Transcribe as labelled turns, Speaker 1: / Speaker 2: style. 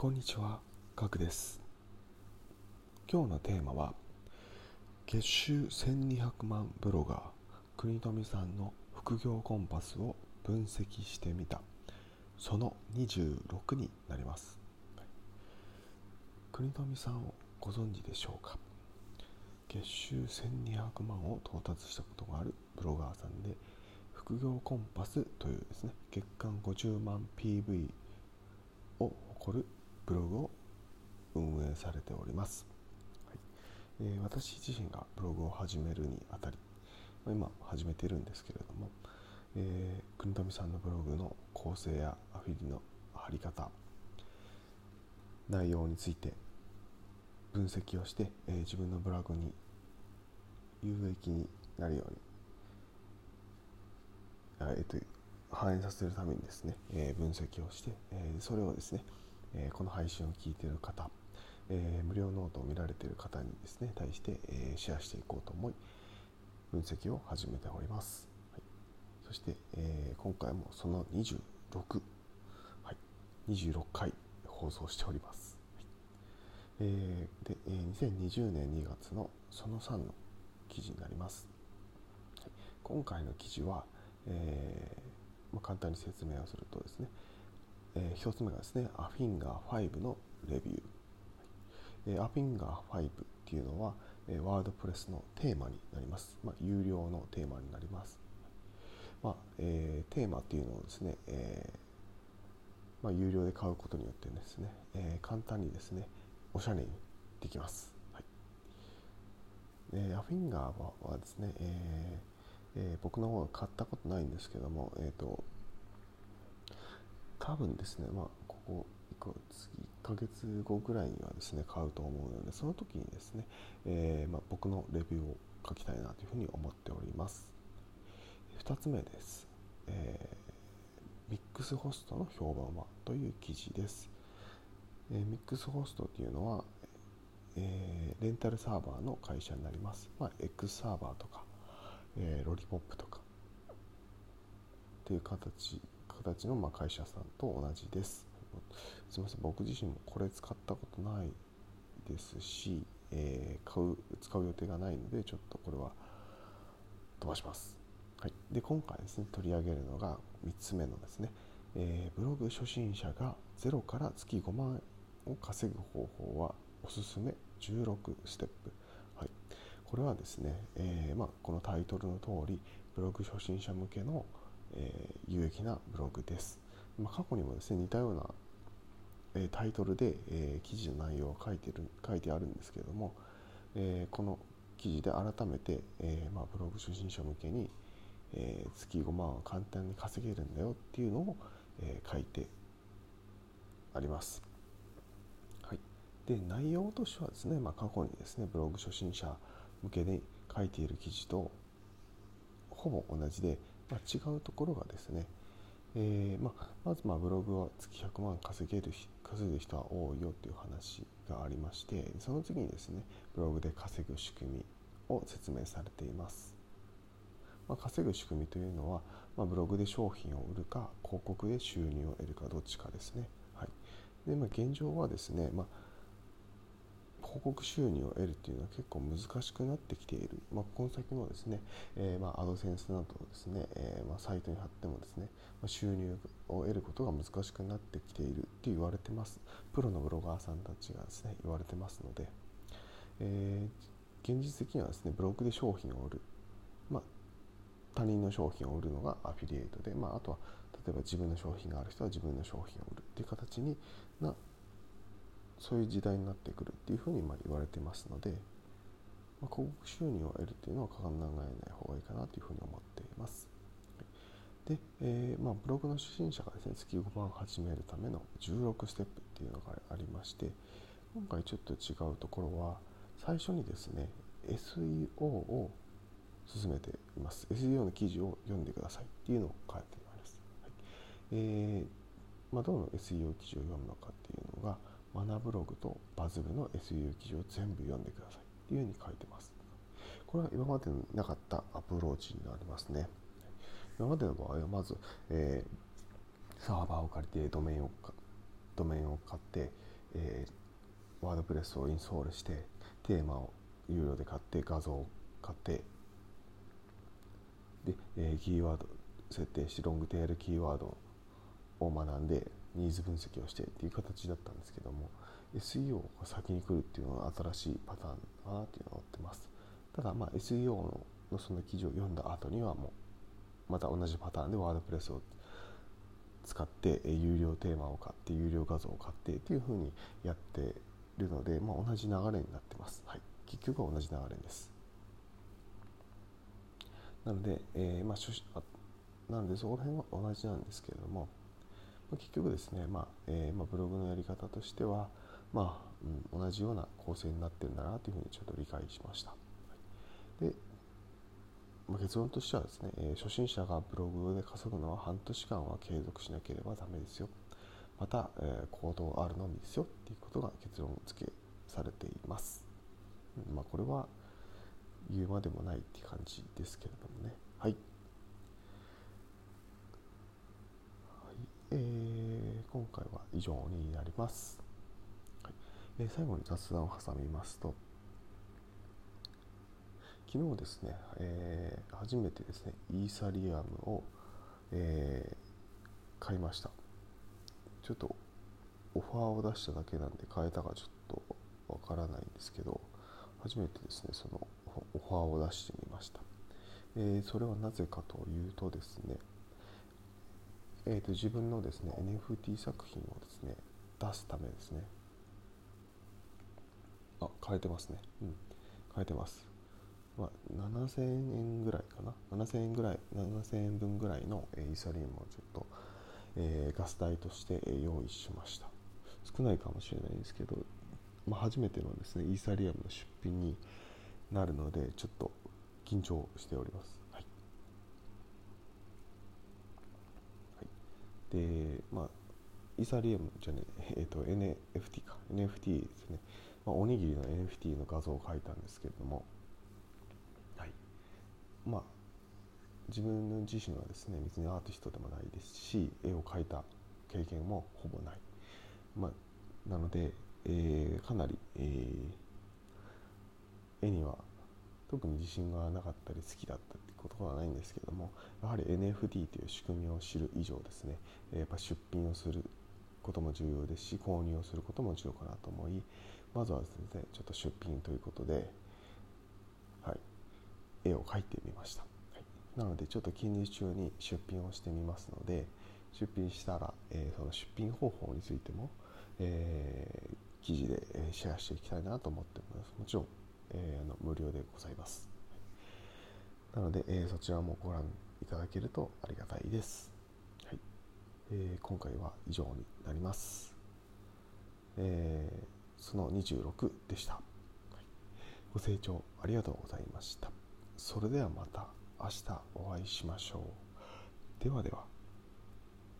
Speaker 1: こんにちは、ガクです。今日のテーマは、月収1200万ブロガー、国富さんの副業コンパスを分析してみた、その26になります。国富さんをご存知でしょうか？月収1200万を到達したことがあるブロガーさんで、副業コンパスというですね、月間50万 PV を誇るブログを運営されております、はい。えー私自身がブログを始めるにあたり、まあ今始めているんですけれども、えー国富さんのブログの構成やアフィリの貼り方内容について分析をして、えー自分のブログに有益になるようにえーと反映させるためにですね、えー分析をして、えーそれをですね、えこの配信を聞いている方、え無料ノートを見られている方にですね対して、えシェアしていこうと思い分析を始めております、はい、そして、え今回もその26、はい、26回放送しております、はい。えーで、えー2020年2月のその3の記事になります、はい。今回の記事は、えーまあ、簡単に説明をするとですね、えー、1つ目がですね、アフィンガー5のレビュー。えーアフィンガー5っていうのは、えーワードプレスのテーマになります。まあ、有料のテーマになります。まあえーテーマっていうのをですね、えーまあ、有料で買うことによってですね、えー簡単にですね、おしゃれにできます。はいえーアフィンガーははですね、えーえー僕の方は買ったことないんですけども、えー、と多分ですね、まあ、ここ1個次1ヶ月後ぐらいにはですね買うと思うのでその時にですね、えーまあ、僕のレビューを書きたいなというふうに思っております。2つ目です、えーミックスホストの評判はという記事です、えーミックスホストというのは、えレンタルサーバーの会社になります、まあ、X サーバーとか、えロリポップとかっていう形形のま会社さんと同じです。すみません。僕自身もこれ使ったことないですし、えー買う使う予定がないのでちょっとこれは飛ばします、はい、で今回ですね取り上げるのが3つ目のですね、えーブログ初心者がゼロから月5万円を稼ぐ方法はおすすめ16ステップ、はい、これはですね、えーまあ、このタイトルの通りブログ初心者向けの、えー有益なブログです、まあ、過去にもですね似たような、えータイトルで、えー記事の内容を書いてる書いてあるんですけれども、えーこの記事で改めて、えーまあ、ブログ初心者向けに、えー月5万は簡単に稼げるんだよっていうのを、えー書いてあります。はい、で内容としてはですね、まあ、過去にですねブログ初心者向けに書いている記事とほぼ同じで、まあ、違うところがですね、えーまあ、まずまブログは月100万稼げる稼ぐ人は多いよっていう話がありましてその次にですねブログで稼ぐ仕組みを説明されています、まあ、稼ぐ仕組みというのは、ま、ブログで商品を売るか広告で収入を得るかどっちかですね、はい。でまあ、現状はですね、まあ広告収入を得るっていうのは結構難しくなってきている、まあ、この先もですね、えーまあ、アドセンスなどをですね、えーまあ、サイトに貼ってもですね、まあ、収入を得ることが難しくなってきているって言われてます。プロのブロガーさんたちがですね言われてますので、えー現実的にはですねブログで商品を売る、まあ、他人の商品を売るのがアフィリエイトで、まあ、あとは例えば自分の商品がある人は自分の商品を売るっていう形になそういう時代になってくるっていうふうにまあ言われてますので、まあ、広告収入を得るっていうのは考えない方がいいかなというふうに思っています。で、えーまあ、ブログの初心者がですね月5万始めるための16ステップっていうのがありまして今回ちょっと違うところは最初にですね SEO を進めています。SEO の記事を読んでくださいっていうのを書いています、はい。えーまあ、どの SEO 記事を読むのかっていうのがマナブログとバズ部の SEO 記事を全部読んでください。っていうふうに書いてます。これは今までになかったアプローチになりますね。今までの場合はまず、えーサーバーを借りてドメインをドメインを買って、えー、ワードプレスをインストールしてテーマを有料で買って画像を買ってで、えー、キーワード設定してロングテールキーワードを学んでニーズ分析をしてっていう形だったんですけども SEO が先に来るっていうのは新しいパターンだなっていうのを思ってます。ただまあ SEO のその記事を読んだ後にはもうまた同じパターンでワードプレスを使って有料テーマを買って有料画像を買ってっていうふうにやってるので、まあ、同じ流れになってます、はい、結局は同じ流れです。なので、えー、まあ、なのでそこら辺は同じなんですけれども、まあ、結局ですね、まあえー、まあ、ブログのやり方としては、まあうん、同じような構成になってるんだなというふうにちょっと理解しました。でまあ、結論としてはですね、えー、初心者がブログで稼ぐのは半年間は継続しなければダメですよ。また、えー、行動あるのみですよっていうことが結論付けされています。まあ、これは言うまでもないって感じですけれどもね。はい。はいえー、今回は以上になります。はいえー、最後に雑談を挟みますと、昨日ですね、えー、初めてですね、イーサリアムを、えー、買いました。ちょっとオファーを出しただけなんで買えたかちょっとわからないんですけど、初めてですね、そのオファーを出してみました。えー、それはなぜかというとですね、えーと、自分のですね NFT 作品をですね出すためですね。あ変えてますね。うん。変えてます。まあ、7000円ぐらいかな。7000円ぐらい7000円分ぐらいのイーサリウムをちょっと、えー、ガス代として用意しました。少ないかもしれないですけど、まあ、初めてのですねイーサリアムの出品になるのでちょっと緊張しております、はい、はい、でまあイーサリアムじゃねえっ、ー、と NFT か。NFT ですね、まあ、おにぎりの NFT の画像を描いたんですけれども。はい。まあ自分自身はですね別にアーティストでもないですし絵を描いた経験もほぼない、まあ、なので、えー、かなり、えー、絵には特に自信がなかったり好きだったってことはないんですけどもやはり NFT という仕組みを知る以上ですねやっぱ出品をすることも重要ですし購入をすることも重要かなと思いまずはですねちょっと出品ということではい絵を描いてみました、はい、なのでちょっと近日中に出品をしてみますので出品したら、えー、その出品方法についても、えー、記事でシェアしていきたいなと思っております。もちろん、えー、あの無料でございます、なので、えー、そちらもご覧いただけるとありがたいです、はい。えー、今回は以上になります、えー、その26でした、ご清聴ありがとうございました。それではまた明日お会いしましょう。ではでは。